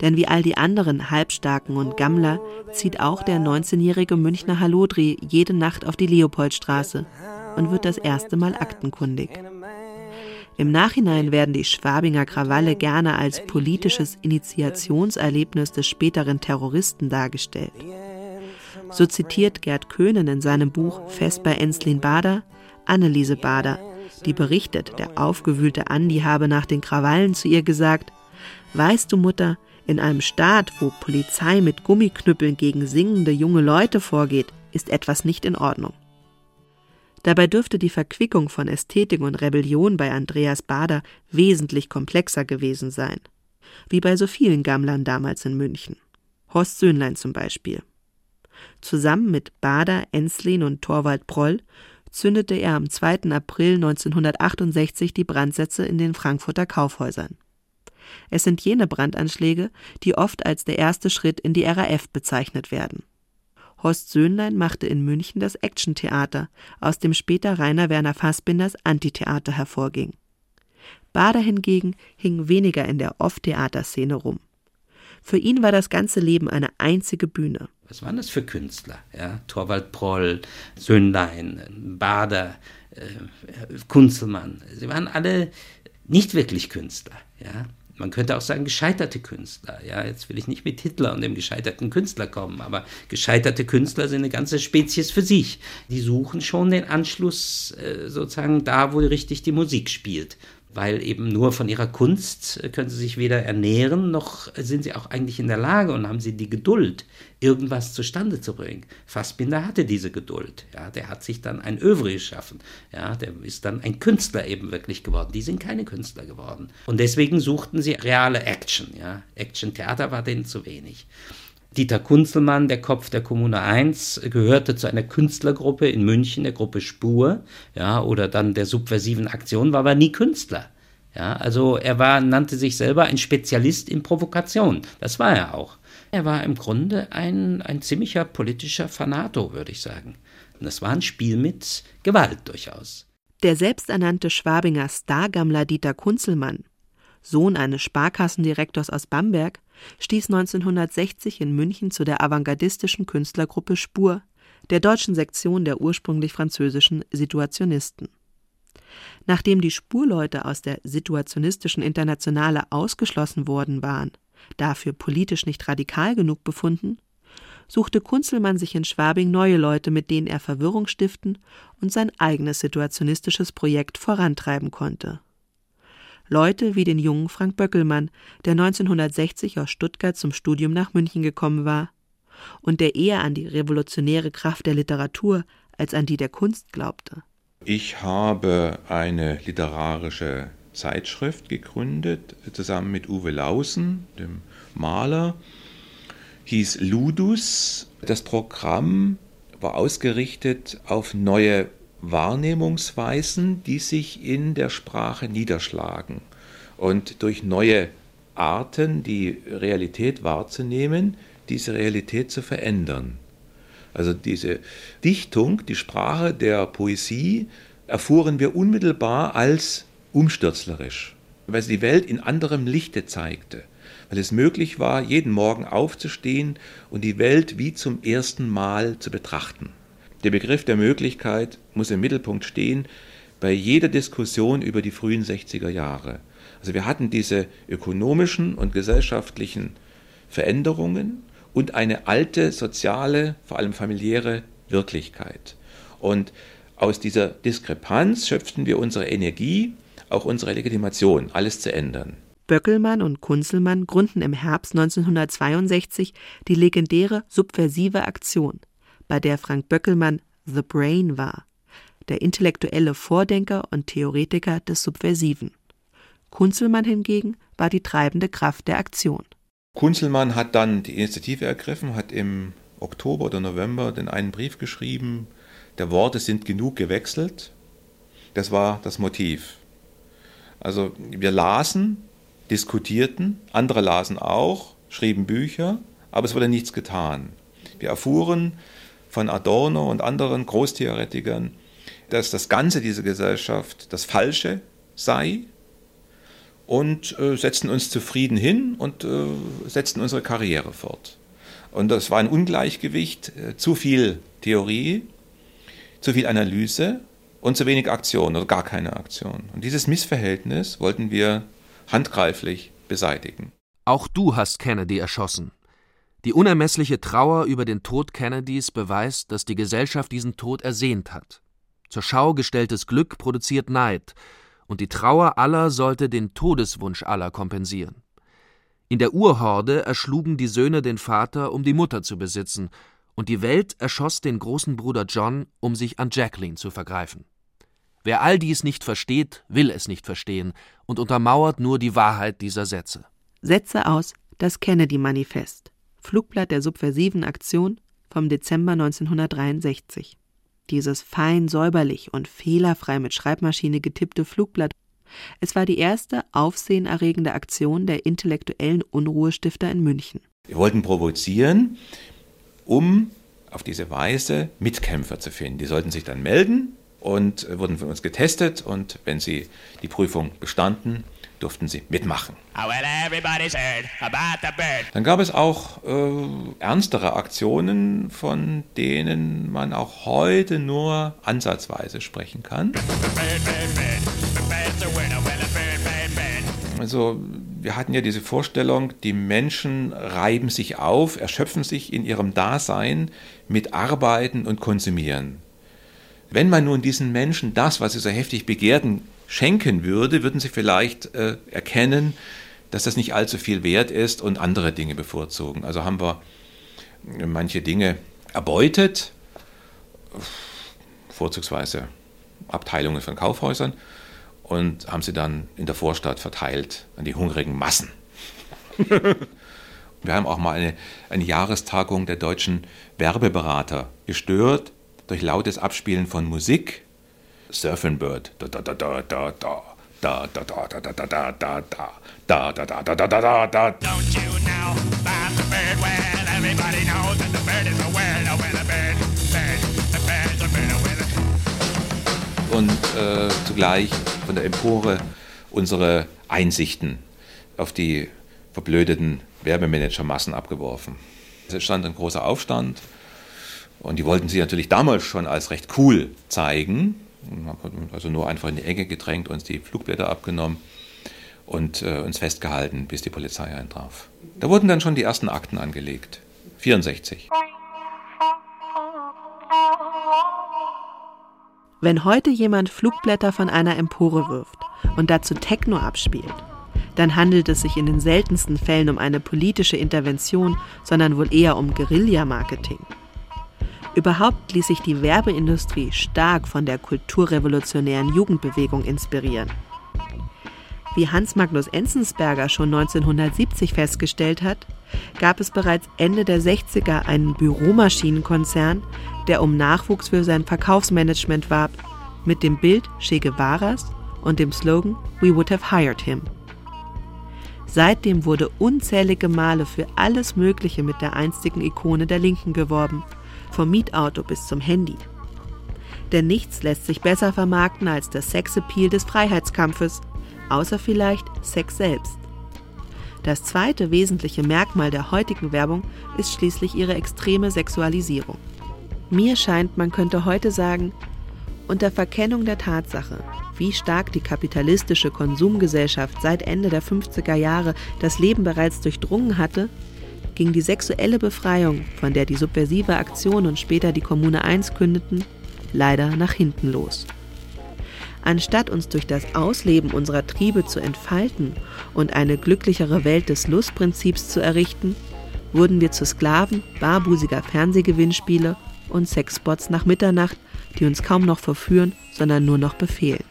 Denn wie all die anderen Halbstarken und Gammler zieht auch der 19-jährige Münchner Hallodri jede Nacht auf die Leopoldstraße und wird das erste Mal aktenkundig. Im Nachhinein werden die Schwabinger Krawalle gerne als politisches Initiationserlebnis des späteren Terroristen dargestellt. So zitiert Gerd Köhnen in seinem Buch Fest bei Enslin Bader Anneliese Bader, die berichtet, der aufgewühlte Andi habe nach den Krawallen zu ihr gesagt: Weißt du, Mutter, in einem Staat, wo Polizei mit Gummiknüppeln gegen singende junge Leute vorgeht, ist etwas nicht in Ordnung. Dabei dürfte die Verquickung von Ästhetik und Rebellion bei Andreas Bader wesentlich komplexer gewesen sein. Wie bei so vielen Gammlern damals in München. Horst Söhnlein zum Beispiel. Zusammen mit Bader, Enslin und Torwald Proll zündete er am 2. April 1968 die Brandsätze in den Frankfurter Kaufhäusern. Es sind jene Brandanschläge, die oft als der erste Schritt in die RAF bezeichnet werden. Horst Söhnlein machte in München das Actiontheater, aus dem später Rainer Werner Fassbinders Antitheater hervorging. Bader hingegen hing weniger in der Off-Theaterszene rum. Für ihn war das ganze Leben eine einzige Bühne.
Was waren das für Künstler? Ja, Torvald Proll, Söhnlein, Bader, äh, Kunzelmann. Sie waren alle nicht wirklich Künstler. Ja. Man könnte auch sagen, gescheiterte Künstler. Ja, jetzt will ich nicht mit Hitler und dem gescheiterten Künstler kommen, aber gescheiterte Künstler sind eine ganze Spezies für sich. Die suchen schon den Anschluss äh, sozusagen da, wo richtig die Musik spielt weil eben nur von ihrer Kunst äh, können sie sich weder ernähren, noch sind sie auch eigentlich in der Lage und haben sie die Geduld, irgendwas zustande zu bringen. Fassbinder hatte diese Geduld. Ja, der hat sich dann ein Övre geschaffen. Ja, der ist dann ein Künstler eben wirklich geworden. Die sind keine Künstler geworden. Und deswegen suchten sie reale Action. Ja. Action-Theater war denen zu wenig. Dieter Kunzelmann, der Kopf der Kommune 1, gehörte zu einer Künstlergruppe in München, der Gruppe Spur, ja, oder dann der subversiven Aktion, war aber nie Künstler. Ja, also er war, nannte sich selber ein Spezialist in Provokation. Das war er auch. Er war im Grunde ein, ein ziemlicher politischer Fanato, würde ich sagen. Und das war ein Spiel mit Gewalt durchaus.
Der selbsternannte Schwabinger Stargammler Dieter Kunzelmann, Sohn eines Sparkassendirektors aus Bamberg, stieß 1960 in München zu der avantgardistischen Künstlergruppe Spur, der deutschen Sektion der ursprünglich französischen Situationisten. Nachdem die Spurleute aus der situationistischen Internationale ausgeschlossen worden waren, dafür politisch nicht radikal genug befunden, suchte Kunzelmann sich in Schwabing neue Leute, mit denen er Verwirrung stiften und sein eigenes situationistisches Projekt vorantreiben konnte. Leute wie den jungen Frank Böckelmann, der 1960 aus Stuttgart zum Studium nach München gekommen war und der eher an die revolutionäre Kraft der Literatur als an die der Kunst glaubte.
Ich habe eine literarische Zeitschrift gegründet, zusammen mit Uwe Lausen, dem Maler, hieß Ludus. Das Programm war ausgerichtet auf neue Wahrnehmungsweisen, die sich in der Sprache niederschlagen und durch neue Arten, die Realität wahrzunehmen, diese Realität zu verändern. Also diese Dichtung, die Sprache der Poesie erfuhren wir unmittelbar als umstürzlerisch, weil sie die Welt in anderem Lichte zeigte, weil es möglich war, jeden Morgen aufzustehen und die Welt wie zum ersten Mal zu betrachten. Der Begriff der Möglichkeit muss im Mittelpunkt stehen bei jeder Diskussion über die frühen 60er Jahre. Also wir hatten diese ökonomischen und gesellschaftlichen Veränderungen und eine alte soziale, vor allem familiäre Wirklichkeit. Und aus dieser Diskrepanz schöpften wir unsere Energie, auch unsere Legitimation, alles zu ändern.
Böckelmann und Kunzelmann gründen im Herbst 1962 die legendäre Subversive Aktion, bei der Frank Böckelmann The Brain war, der intellektuelle Vordenker und Theoretiker des Subversiven. Kunzelmann hingegen war die treibende Kraft der Aktion.
Kunzelmann hat dann die Initiative ergriffen, hat im Oktober oder November den einen Brief geschrieben, der Worte sind genug gewechselt. Das war das Motiv. Also wir lasen, diskutierten, andere lasen auch, schrieben Bücher, aber es wurde nichts getan. Wir erfuhren, von Adorno und anderen Großtheoretikern, dass das Ganze dieser Gesellschaft das Falsche sei und äh, setzten uns zufrieden hin und äh, setzten unsere Karriere fort. Und das war ein Ungleichgewicht, äh, zu viel Theorie, zu viel Analyse und zu wenig Aktion oder gar keine Aktion. Und dieses Missverhältnis wollten wir handgreiflich beseitigen.
Auch du hast Kennedy erschossen. Die unermessliche Trauer über den Tod Kennedys beweist, dass die Gesellschaft diesen Tod ersehnt hat. Zur Schau gestelltes Glück produziert Neid, und die Trauer aller sollte den Todeswunsch aller kompensieren. In der Urhorde erschlugen die Söhne den Vater, um die Mutter zu besitzen, und die Welt erschoss den großen Bruder John, um sich an Jacqueline zu vergreifen. Wer all dies nicht versteht, will es nicht verstehen und untermauert nur die Wahrheit dieser Sätze.
Sätze aus Das Kennedy-Manifest, Flugblatt der subversiven Aktion vom Dezember 1963. Dieses fein säuberlich und fehlerfrei mit Schreibmaschine getippte Flugblatt es war die erste aufsehenerregende Aktion der intellektuellen Unruhestifter in München.
Wir wollten provozieren, um auf diese Weise Mitkämpfer zu finden. Die sollten sich dann melden und wurden von uns getestet und wenn sie die Prüfung bestanden, durften sie mitmachen. Dann gab es auch äh, ernstere Aktionen, von denen man auch heute nur ansatzweise sprechen kann. Also wir hatten ja diese Vorstellung, die Menschen reiben sich auf, erschöpfen sich in ihrem Dasein mit Arbeiten und Konsumieren. Wenn man nun diesen Menschen das, was sie so heftig begehrten, schenken würde, würden sie vielleicht äh, erkennen, dass das nicht allzu viel wert ist und andere Dinge bevorzugen. Also haben wir manche Dinge erbeutet, vorzugsweise Abteilungen von Kaufhäusern, und haben sie dann in der Vorstadt verteilt an die hungrigen Massen. <laughs> Wir haben auch mal eine, eine Jahrestagung der deutschen Werbeberater gestört durch lautes Abspielen von Musik. Surfing Bird. Da da da da da da. Da da da da da da da da da da da da da da da da da Don't you know about the bird? Well, everybody knows that the bird is a word. Oh, well, a bird, bird, the bird's a bird, oh, well. Und äh, zugleich von der Empore unsere Einsichten auf die verblödeten Werbemanagermassen abgeworfen. Es entstand ein großer Aufstand und die wollten sie natürlich damals schon als recht cool zeigen. Also nur einfach in die Ecke gedrängt, uns die Flugblätter abgenommen und äh, uns festgehalten, bis die Polizei eintraf. Da wurden dann schon die ersten Akten angelegt. 64.
Wenn heute jemand Flugblätter von einer Empore wirft und dazu Techno abspielt, dann handelt es sich in den seltensten Fällen um eine politische Intervention, sondern wohl eher um Guerilla-Marketing. Überhaupt ließ sich die Werbeindustrie stark von der kulturrevolutionären Jugendbewegung inspirieren. Wie Hans Magnus Enzensberger schon 1970 festgestellt hat, gab es bereits Ende der 60er einen Büromaschinenkonzern, der um Nachwuchs für sein Verkaufsmanagement warb, mit dem Bild Che Guevaras und dem Slogan We would have hired him. Seitdem wurde unzählige Male für alles Mögliche mit der einstigen Ikone der Linken geworben – vom Mietauto bis zum Handy. Denn nichts lässt sich besser vermarkten als der Sexappeal des Freiheitskampfes, außer vielleicht Sex selbst. Das zweite wesentliche Merkmal der heutigen Werbung ist schließlich ihre extreme Sexualisierung. Mir scheint, man könnte heute sagen, unter Verkennung der Tatsache, wie stark die kapitalistische Konsumgesellschaft seit Ende der 50er Jahre das Leben bereits durchdrungen hatte, ging die sexuelle Befreiung, von der die subversive Aktion und später die Kommune 1 kündeten, leider nach hinten los. Anstatt uns durch das Ausleben unserer Triebe zu entfalten und eine glücklichere Welt des Lustprinzips zu errichten, wurden wir zu Sklaven barbusiger Fernsehgewinnspiele und Sexspots nach Mitternacht, die uns kaum noch verführen, sondern nur noch befehlen.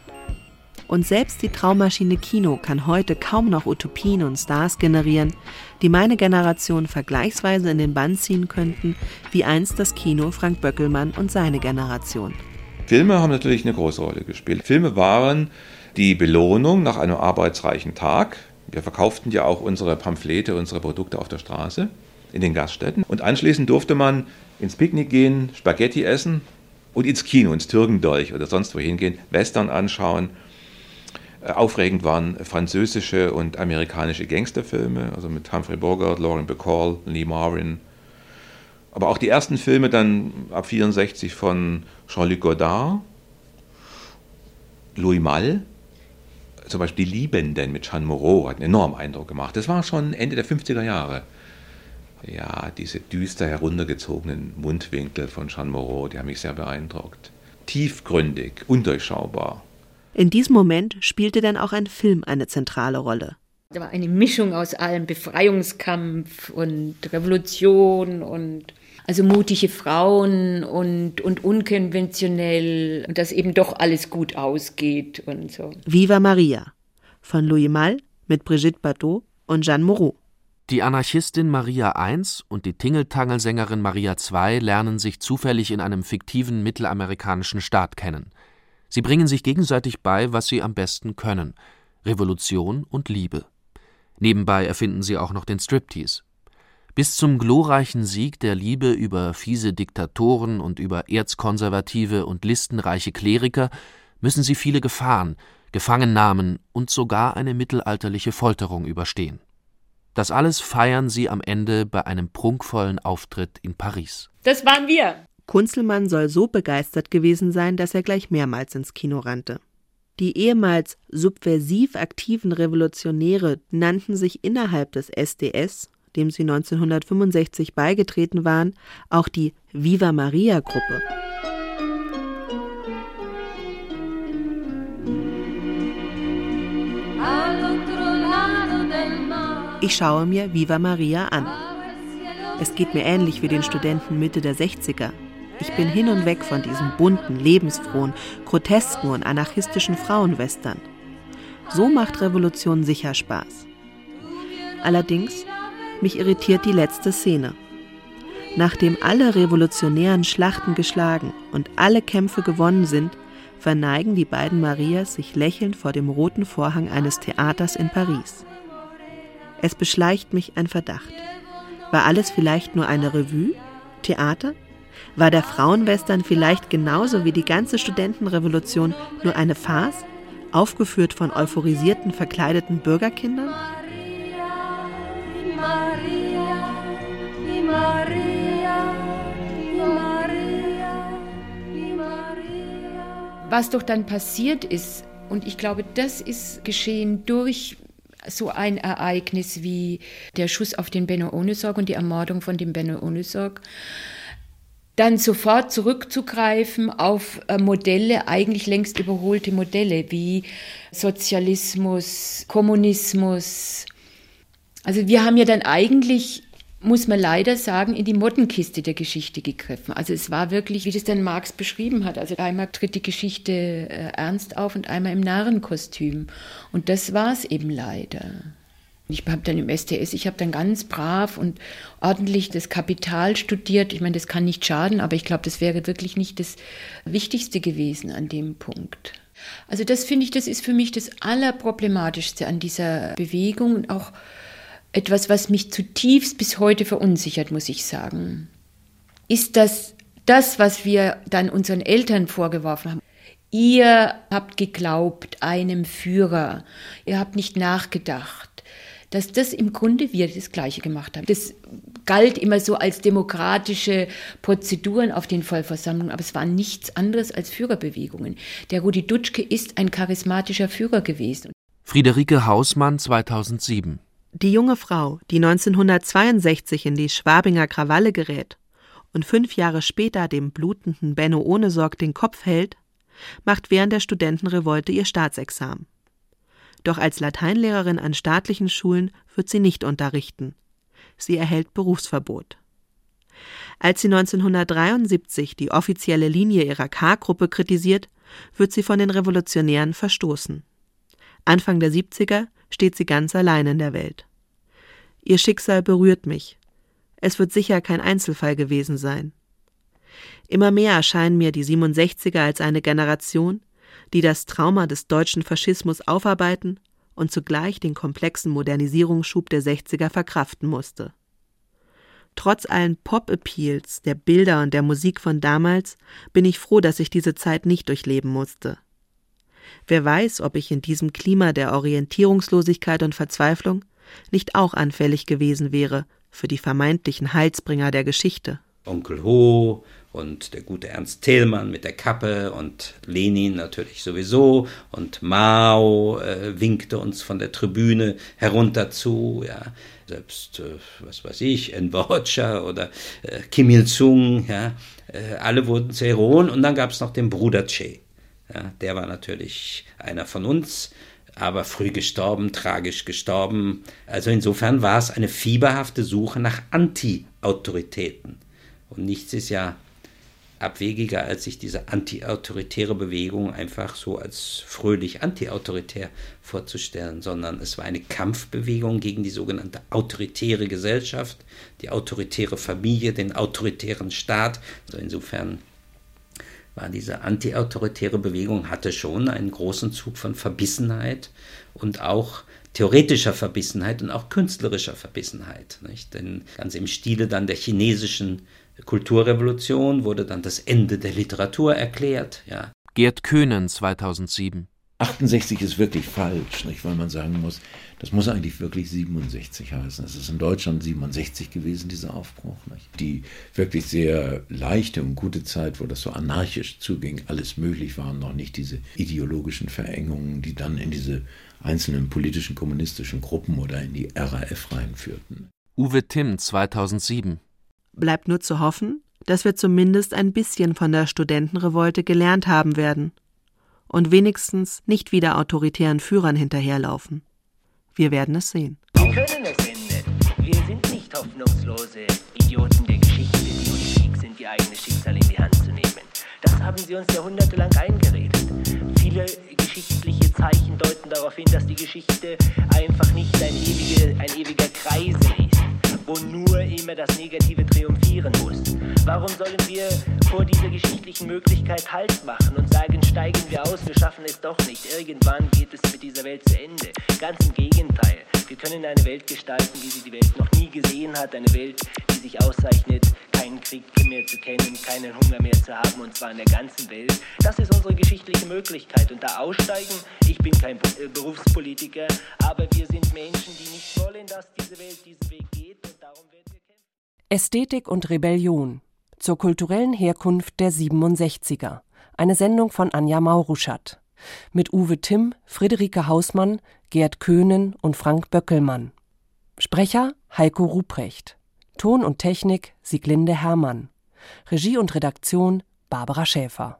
Und selbst die Traummaschine Kino kann heute kaum noch Utopien und Stars generieren, die meine Generation vergleichsweise in den Bann ziehen könnten, wie einst das Kino Frank Böckelmann und seine Generation.
Filme haben natürlich eine große Rolle gespielt. Filme waren die Belohnung nach einem arbeitsreichen Tag. Wir verkauften ja auch unsere Pamphlete, unsere Produkte auf der Straße in den Gaststätten. Und anschließend durfte man ins Picknick gehen, Spaghetti essen und ins Kino, ins Türgendolch oder sonst wohin gehen, Western anschauen aufregend waren französische und amerikanische Gangsterfilme, also mit Humphrey Bogart, Lauren Bacall, Lee Marvin. Aber auch die ersten Filme dann ab 64 von Jean-Luc Godard Louis Malle, zum Beispiel Die Liebenden mit Jean Moreau, hat einen enormen Eindruck gemacht. Das war schon Ende der 50er Jahre. Ja, diese düster heruntergezogenen Mundwinkel von Jean Moreau, die haben mich sehr beeindruckt. Tiefgründig, undurchschaubar.
In diesem Moment spielte dann auch ein Film eine zentrale Rolle.
Da war eine Mischung aus allem, Befreiungskampf und Revolution und also mutige Frauen und, und unkonventionell und dass eben doch alles gut ausgeht und so.
Viva Maria von Louis Malle mit Brigitte Bardot und Jeanne Moreau.
Die Anarchistin Maria I und die Tingeltangelsängerin Maria II lernen sich zufällig in einem fiktiven mittelamerikanischen Staat kennen. Sie bringen sich gegenseitig bei, was sie am besten können: Revolution und Liebe. Nebenbei erfinden sie auch noch den Striptease. Bis zum glorreichen Sieg der Liebe über fiese Diktatoren und über erzkonservative und listenreiche Kleriker müssen sie viele Gefahren, Gefangennahmen und sogar eine mittelalterliche Folterung überstehen. Das alles feiern sie am Ende bei einem prunkvollen Auftritt in Paris.
Das waren wir.
Kunzelmann soll so begeistert gewesen sein, dass er gleich mehrmals ins Kino rannte. Die ehemals subversiv aktiven Revolutionäre nannten sich innerhalb des SDS, dem sie 1965 beigetreten waren, auch die Viva Maria Gruppe. Ich schaue mir Viva Maria an. Es geht mir ähnlich wie den Studenten Mitte der 60er. Ich bin hin und weg von diesem bunten, lebensfrohen, grotesken und anarchistischen Frauenwestern. So macht Revolution sicher Spaß. Allerdings, mich irritiert die letzte Szene. Nachdem alle revolutionären Schlachten geschlagen und alle Kämpfe gewonnen sind, verneigen die beiden Marias sich lächelnd vor dem roten Vorhang eines Theaters in Paris. Es beschleicht mich ein Verdacht. War alles vielleicht nur eine Revue? Theater? War der Frauenwestern vielleicht genauso wie die ganze Studentenrevolution nur eine Farce, aufgeführt von euphorisierten, verkleideten Bürgerkindern?
Was doch dann passiert ist, und ich glaube, das ist geschehen durch so ein Ereignis wie der Schuss auf den Benno Ohnesorg und die Ermordung von dem Benno Ohnesorg, dann sofort zurückzugreifen auf äh, Modelle, eigentlich längst überholte Modelle wie Sozialismus, Kommunismus. Also wir haben ja dann eigentlich muss man leider sagen, in die Mottenkiste der Geschichte gegriffen. Also es war wirklich, wie das dann Marx beschrieben hat. Also einmal tritt die Geschichte äh, ernst auf und einmal im Narrenkostüm. Und das war es eben leider. Ich habe dann im STS, ich habe dann ganz brav und ordentlich das Kapital studiert. Ich meine, das kann nicht schaden, aber ich glaube, das wäre wirklich nicht das Wichtigste gewesen an dem Punkt. Also das finde ich, das ist für mich das Allerproblematischste an dieser Bewegung und auch etwas, was mich zutiefst bis heute verunsichert, muss ich sagen. Ist das das, was wir dann unseren Eltern vorgeworfen haben? Ihr habt geglaubt einem Führer, ihr habt nicht nachgedacht, dass das im Grunde wir das Gleiche gemacht haben. Das galt immer so als demokratische Prozeduren auf den Vollversammlungen, aber es war nichts anderes als Führerbewegungen. Der Rudi Dutschke ist ein charismatischer Führer gewesen.
Friederike Hausmann 2007
die junge Frau, die 1962 in die Schwabinger Krawalle gerät und fünf Jahre später dem blutenden Benno Ohnesorg den Kopf hält, macht während der Studentenrevolte ihr Staatsexamen. Doch als Lateinlehrerin an staatlichen Schulen wird sie nicht unterrichten. Sie erhält Berufsverbot. Als sie 1973 die offizielle Linie ihrer K-Gruppe kritisiert, wird sie von den Revolutionären verstoßen. Anfang der 70er steht sie ganz allein in der Welt. Ihr Schicksal berührt mich. Es wird sicher kein Einzelfall gewesen sein. Immer mehr erscheinen mir die 67er als eine Generation, die das Trauma des deutschen Faschismus aufarbeiten und zugleich den komplexen Modernisierungsschub der 60er verkraften musste. Trotz allen Pop-Appeals, der Bilder und der Musik von damals bin ich froh, dass ich diese Zeit nicht durchleben musste. Wer weiß, ob ich in diesem Klima der Orientierungslosigkeit und Verzweiflung nicht auch anfällig gewesen wäre für die vermeintlichen Heilsbringer der Geschichte.
Onkel Ho und der gute Ernst Thälmann mit der Kappe und Lenin natürlich sowieso und Mao äh, winkte uns von der Tribüne herunter zu, ja. Selbst, äh, was weiß ich, Enver Hoxha oder äh, Kim Il-sung, ja, äh, alle wurden zu Heroen und dann gab es noch den Bruder Che. Ja, der war natürlich einer von uns, aber früh gestorben, tragisch gestorben. Also insofern war es eine fieberhafte Suche nach Anti-Autoritäten. Und nichts ist ja abwegiger, als sich diese antiautoritäre Bewegung einfach so als fröhlich antiautoritär vorzustellen, sondern es war eine Kampfbewegung gegen die sogenannte autoritäre Gesellschaft, die autoritäre Familie, den autoritären Staat. Also insofern war diese antiautoritäre Bewegung, hatte schon einen großen Zug von Verbissenheit und auch theoretischer Verbissenheit und auch künstlerischer Verbissenheit. Nicht? Denn ganz im Stile dann der chinesischen Kulturrevolution wurde dann das Ende der Literatur erklärt. Ja.
Gerd Köhnen 2007
68 ist wirklich falsch, nicht? weil man sagen muss, das muss eigentlich wirklich 67 heißen. Es ist in Deutschland 67 gewesen, dieser Aufbruch. Nicht? Die wirklich sehr leichte und gute Zeit, wo das so anarchisch zuging, alles möglich war und noch nicht diese ideologischen Verengungen, die dann in diese einzelnen politischen kommunistischen Gruppen oder in die RAF reinführten.
Uwe Timm 2007
Bleibt nur zu hoffen, dass wir zumindest ein bisschen von der Studentenrevolte gelernt haben werden und wenigstens nicht wieder autoritären Führern hinterherlaufen. Wir werden es sehen.
Wir können es ändern. Wir sind nicht hoffnungslose Idioten der Geschichte, die uns fähig sind, ihr eigenes Schicksal in die Hand zu nehmen. Das haben sie uns jahrhundertelang eingeredet. Viele geschichtliche Zeichen deuten darauf hin, dass die Geschichte einfach nicht ein ewiger, ein ewiger Kreisel ist wo nur immer das Negative triumphieren muss. Warum sollen wir vor dieser geschichtlichen Möglichkeit Halt machen und sagen, steigen wir aus, wir schaffen es doch nicht. Irgendwann geht es mit dieser Welt zu Ende. Ganz im Gegenteil. Wir können eine Welt gestalten, wie sie die Welt noch nie gesehen hat. Eine Welt, die sich auszeichnet, keinen Krieg mehr zu kennen, keinen Hunger mehr zu haben, und zwar in der ganzen Welt. Das ist unsere geschichtliche Möglichkeit. Und da aussteigen, ich bin kein äh, Berufspolitiker, aber wir sind Menschen, die nicht wollen, dass diese Welt diesen Weg geht.
Ästhetik und Rebellion zur kulturellen Herkunft der 67er. Eine Sendung von Anja Mauruschat. Mit Uwe Timm, Friederike Hausmann, Gerd Köhnen und Frank Böckelmann. Sprecher Heiko Ruprecht. Ton und Technik Sieglinde Hermann. Regie und Redaktion Barbara Schäfer.